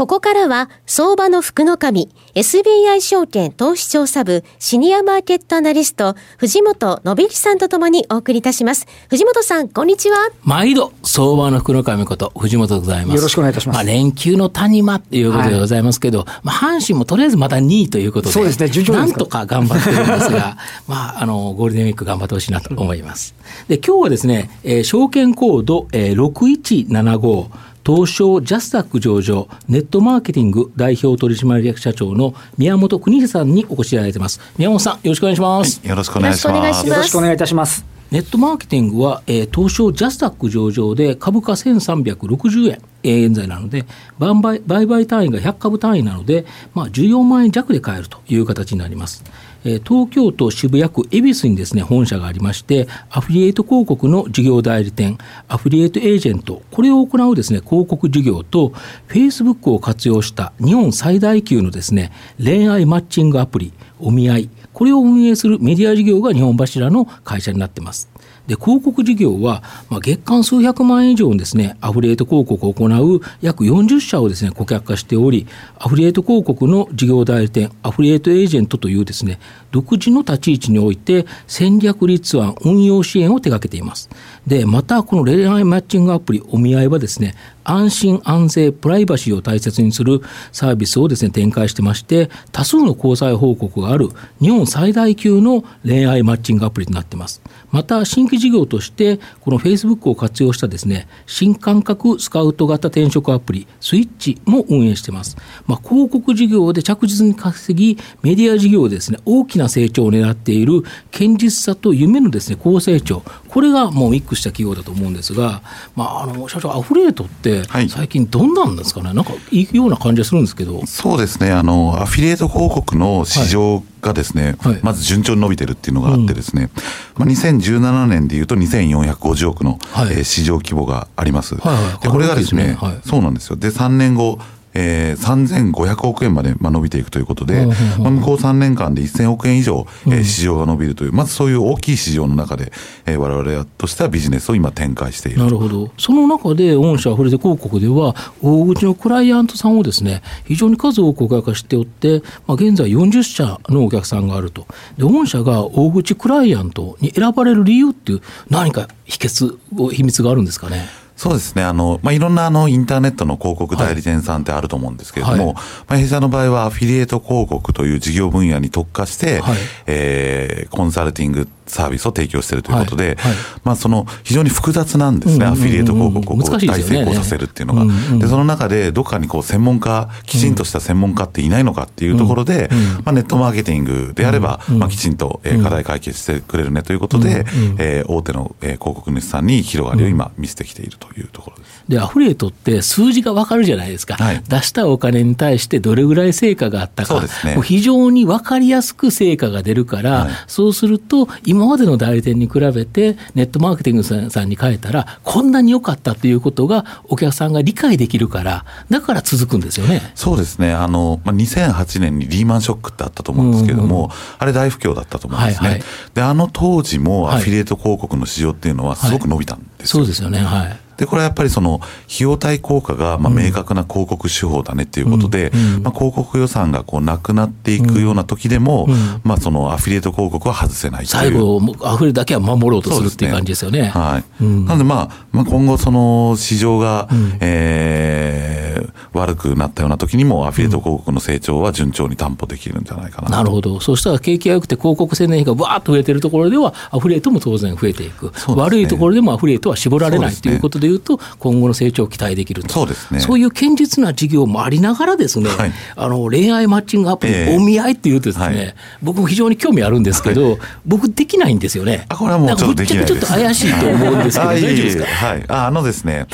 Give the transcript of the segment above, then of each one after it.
ここからは、相場の福の神、SBI 証券投資調査部シニアマーケットアナリスト、藤本信之さんとともにお送りいたします。藤本さん、こんにちは。毎度、相場の福の神こと、藤本でございます。よろしくお願いいたします。まあ、連休の谷間ということでございますけど、はい、まあ、阪神もとりあえずまた2位ということで、そうですね、順調なんとか頑張ってるんですが、まあ、あの、ゴールデンウィーク頑張ってほしいなと思います。で、今日はですね、えー、証券コード、えー、6175、東証ジャスダック上場ネットマーケティング代表取締役社長の宮本邦秀さんにお越しいただいてます。宮本さんよろしくお願いします、はい、よろしくお願いします。よろしくお願いいたします。ネットマーケティングは、えー、東証ジャスダック上場で株価1360円、えー、現在なので売買売買単位が100株単位なので、まあ、14万円弱で買えるという形になります。東京都渋谷区恵比寿にですね本社がありましてアフィリエイト広告の事業代理店アフィリエイトエージェントこれを行うですね広告事業と Facebook を活用した日本最大級のですね恋愛マッチングアプリお見合いこれを運営するメディア事業が日本柱の会社になっています。で広告事業は、まあ、月間数百万円以上のですねアフリエイト広告を行う約40社をですね顧客化しておりアフリエイト広告の事業代理店アフリエイトエージェントというですね独自の立ち位置において戦略立案運用支援を手掛けていますでまたこの恋愛マッチングアプリお見合いはですね安心安全プライバシーを大切にするサービスをですね展開してまして多数の交際報告がある日本最大級の恋愛マッチングアプリとなっています。また新規事業としてこのフェイスブックを活用したですね新感覚スカウト型転職アプリスイッチも運営しています、まあ、広告事業で着実に稼ぎメディア事業でですね大きな成長を狙っている堅実さと夢のですね高成長。これがもうミックスした企業だと思うんですが、まあ、あの社長アフレートって最近どんなんですかね、はい、なんかいいような感じがするんですけど。そうですね。あのアフィリエイト広告の市場がですね、はい、まず順調に伸びてるっていうのがあってですね、うん、まあ、2017年でいうと2450億の、はい、えー、市場規模があります。はいはい、でこれがですね、はい、そうなんですよ。で3年後えー、3500億円まで、まあ、伸びていくということで、まあ、向こう3年間で1000億円以上、えー、市場が伸びるという、まずそういう大きい市場の中で、えー、我々としてはビジネスを今展開しているなるほど。その中で、御社アフレテ広告では、大口のクライアントさんをですね、非常に数多くお客化しておって、まあ、現在40社のお客さんがあると。で、御社が大口クライアントに選ばれる理由っていう、何か秘訣、秘密があるんですかね？そうですね。あの、まあ、いろんなあの、インターネットの広告代理店さんってあると思うんですけれども、はい、まあ、弊社の場合はアフィリエイト広告という事業分野に特化して、はい、えー、コンサルティングサービスを提供しているということで、はいはい、まあ、その非常に複雑なんですね、アフィリエイト広告を大成功させるっていうのが。で、その中で、どっかにこう専門家、きちんとした専門家っていないのかっていうところで、まあ、ネットマーケティングであれば、まあ、きちんと課題解決してくれるねということで、えー、大手の広告主さんに広がりを今見せてきているというところです。で、アフリエイトって数字が分かるじゃないですか、はい、出したお金に対してどれぐらい成果があったか、そうですね、非常に分かりやすく成果が出るから、はい、そうすると、今までの代理店に比べて、ネットマーケティングさんに変えたら、こんなに良かったということが、お客さんが理解できるから、だから続くんですよね。そうですね、あのまあ、2008年にリーマンショックってあったと思うんですけれども、うんうん、あれ、大不況だったと思うんですね、はいはい、であの当時もアフィリエイト広告の市場っていうのは、すごく伸びたんですよ、はい、そうですよね。はいで、これはやっぱりその、費用対効果がまあ明確な広告手法だねっていうことで、まあ広告予算がこうなくなっていくような時でも、まあそのアフィリエイト広告は外せない最後、アフレだけは守ろうとするっていう感じですよね。ね。はい。なのでまあ、まあ今後その市場が、えー、悪くなったような時にもアフィリエイト広告の成長は順調に担保できるんじゃないかな、なるほど。そしたら景気が良くて広告宣伝費がわーっと増えてるところでは、アフリエイトも当然増えていく。ね、悪いところでもアフリエイトは絞られないということでいうと、今後の成長を期待できると、そうですね、そういう堅実な事業もありながらですね、はい、あの恋愛マッチングアプリ、えー、お見合いっていうとですね、はい、僕非常に興味あるんですけど、はい、僕できないんですよね。あこれはもうちょっとできないちょっと怪しいと思うんですけど、大丈夫ですか？はい、ああのですね、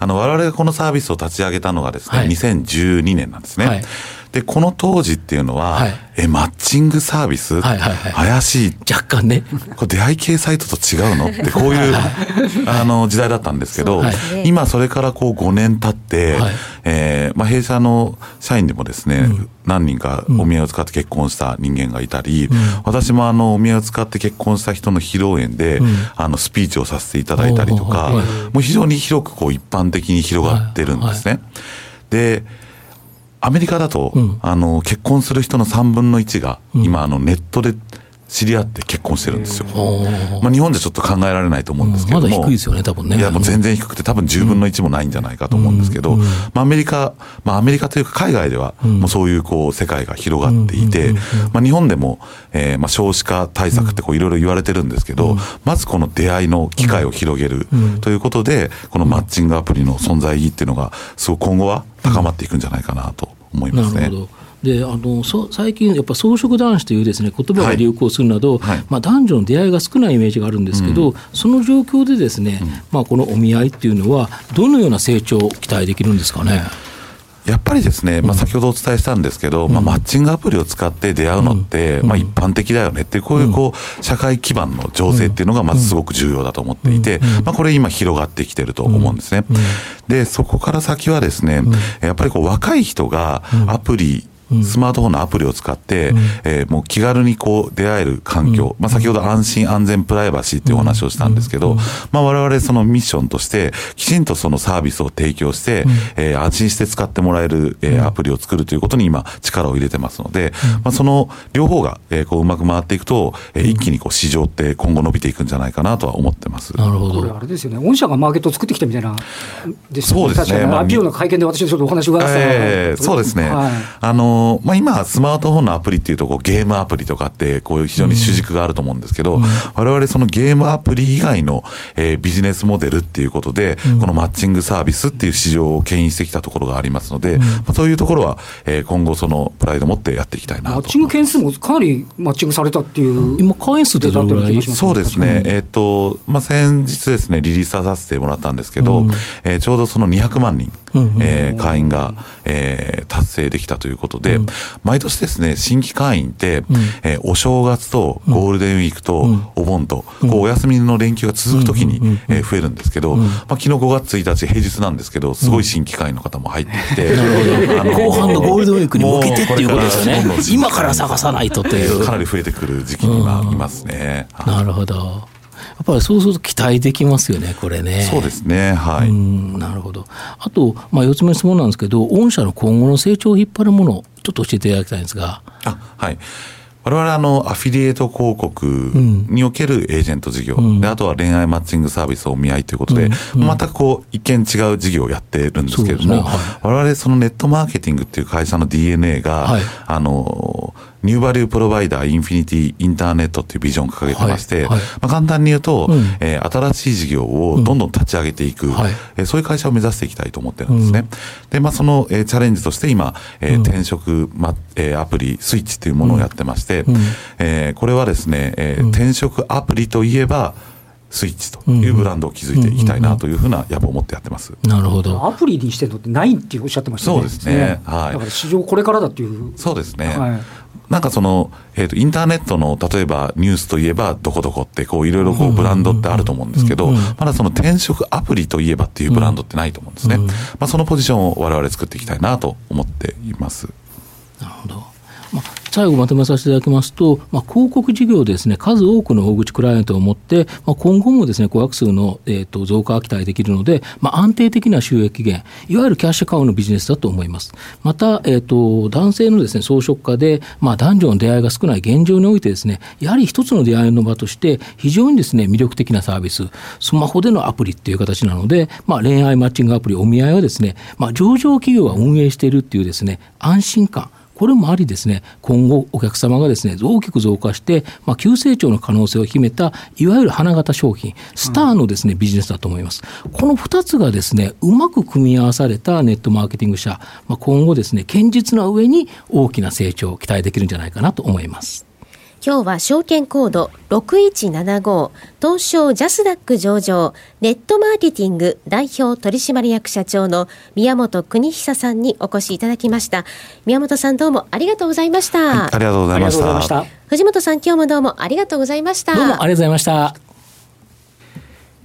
あの我々がこのサービスを立ち上げたのがですね、はい、2012年なんですね。で、この当時っていうのは、はい、え、マッチングサービス、はいはいはい、怪しい。若干ね。これ出会い系サイトと違うの？って、こういうあの時代だったんですけど、今それからこう5年経って、はい、えー、まあ、弊社の社員でもですね、うん、何人かお見合いを使って結婚した人間がいたり、うん、私もあの、お見合いを使って結婚した人の披露宴で、うん、あの、スピーチをさせていただいたりとか、もう非常に広くこう一般的に広がってるんですね。で、アメリカだと、うん、あの、結婚する人の3分の1が、今、あの、ネットで知り合って結婚してるんですよ。まあ、日本でちょっと考えられないと思うんですけども、うん、まだ低いですよね、多分ね。いや、もう全然低くて、多分10分の1もないんじゃないかと思うんですけど、まあ、アメリカ、まあ、アメリカというか海外では、もうそういうこう、世界が広がっていて、まあ、日本でも、えー、まあ、少子化対策ってこう、いろいろ言われてるんですけど、まずこの出会いの機会を広げるということで、このマッチングアプリの存在意義っていうのが、すごく今後は高まっていくんじゃないかなと思いますね。なるほどであのそ最近、やっぱ草食男子というです、ね、言葉が流行するなど、はい。はい、まあ、男女の出会いが少ないイメージがあるんですけど、うん、その状況でですね、うん、まあ、このお見合いっていうのは、どのような成長を期待できるんですかね？やっぱりですね、まあ、先ほどお伝えしたんですけど、うん、まあ、マッチングアプリを使って出会うのって、まあ、一般的だよねってこういうこう、社会基盤の情勢っていうのが、まずすごく重要だと思っていて、まあ、これ今広がってきてると思うんですね。で、そこから先はですね、やっぱりこう、若い人がアプリ、スマートフォンのアプリを使って、うん、えー、もう気軽にこう出会える環境、うん、まあ、先ほど安心安全プライバシーっていうお話をしたんですけど、まあ、我々そのミッションとしてきちんとそのサービスを提供して、うん、えー、安心して使ってもらえる、えー、アプリを作るということに今力を入れてますので、まあ、その両方が、えー、こううまく回っていくと、えー、一気にこう市場って今後伸びていくんじゃないかなとは思ってます。なるほど。これあれですよね。御社がマーケットを作ってきたみたいな、ね、そうですね。まあ、IPO の会見で私ちょっとお話伺わせた、えー、そうですね。はい、あの、まあ、今、スマートフォンのアプリっていうとこうゲームアプリとかってこういう非常に主軸があると思うんですけど、うん、我々そのゲームアプリ以外の、えー、ビジネスモデルっていうことで、うん、このマッチングサービスっていう市場を牽引してきたところがありますので、うん、まあ、そういうところは、えー、今後そのプライド持ってやっていきたいなと。マッチング件数もかなりマッチングされたっていう今会員数ってどれぐらいそうですね、えっ、ー、と、まあ、先日ですねリリースさせてもらったんですけど、うん、えー、ちょうどその200万人、えー、会員が、えー、達成できたということで、毎年ですね新規会員って、うん、えー、お正月とゴールデンウィークとお盆と、こうお休みの連休が続くときに、え増えるんですけど、まあ、昨日5月1日平日なんですけど、すごい新規会員の方も入ってきて、あの後半のゴールデンウィークに向けてっていうことですよね。今から探さないとという。かなり増えてくる時期にはいますね。なるほど。やっぱりそうすると期待できますよね、これね。そうですね、はい。なるほど。あと、まあ、4つ目の質問なんですけど、御社の今後の成長を引っ張るもの、ちょっと教えていただきたいんですが。あはい。我々あの、アフィリエイト広告におけるエージェント事業、うん、で、あとは恋愛マッチングサービスをお見合いということで、うん。うん、全くこう、一見違う事業をやってるんですけれども、ね。はい、我々そのネットマーケティングっていう会社の DNA が、はい、あの、ニューバリュープロバイダーインフィニティインターネットっていうビジョンを掲げてまして、はいはい、まあ、簡単に言うと、うん、えー、新しい事業をどんどん立ち上げていく、うんはい、えー、そういう会社を目指していきたいと思ってるんですね。うん、で、まあ、その、えー、チャレンジとして今、えー、転職、まえー、アプリスイッチというものをやってまして、うん、えー、これはですね、えー、転職アプリといえば、スイッチというブランドを築いていきたいなというふうな野望を持ってやってます。なるほど。アプリにしてるのってないっておっしゃってましたね。そうですね。はい。だから市場これからだっていう。そうですね。はい。なんかその、えっ、ー、と、インターネットの、例えばニュースといえば、どこどこって、こう、いろいろこう、ブランドってあると思うんですけど、まだその転職アプリといえばっていうブランドってないと思うんですね。まあ、そのポジションを我々作っていきたいなと思っています。最後まとめさせていただきますと、まあ、広告事業ですね、数多くの大口クライアントを持って、まあ、今後もですね、顧客数の、えー、と増加が期待できるので、まあ、安定的な収益源、いわゆるキャッシュカウのビジネスだと思います。また、えー、と男性のですね、装飾家で、まあ、男女の出会いが少ない現状においてですね、やはり一つの出会いの場として、非常にですね、魅力的なサービス、スマホでのアプリっていう形なので、まあ、恋愛マッチングアプリ、お見合いはですね、まあ、上場企業が運営しているっていうですね、安心感、これもありですね、今後お客様がですね、大きく増加して、まあ、急成長の可能性を秘めた、いわゆる花形商品、スターのですね、ビジネスだと思います。この2つがですね、うまく組み合わされたネットマーケティング社、まあ、今後ですね、堅実な上に大きな成長を期待できるんじゃないかなと思います。今日は証券コード6175東証ジャスダック上場ネットマーケティング代表取締役社長の宮本邦久さんにお越しいただきました。宮本さんどうもありがとうございました、はい、ありがとうございました。藤本さん今日もどうもありがとうございました。どうもありがとうございました。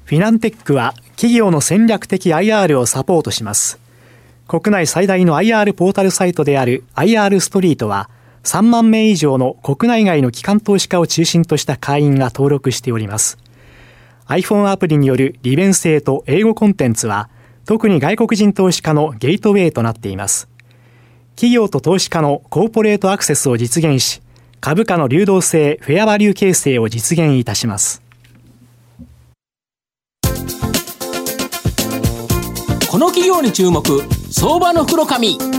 フィナンテックは企業の戦略的 IR をサポートします。国内最大の IR ポータルサイトである IR ストリートは3万名以上の国内外の機関投資家を中心とした会員が登録しております。iPhone アプリによる利便性と英語コンテンツは特に外国人投資家のゲートウェイとなっています。企業と投資家のコーポレートアクセスを実現し、株価の流動性、フェアバリュー形成を実現いたします。この企業に注目、相場の袋紙。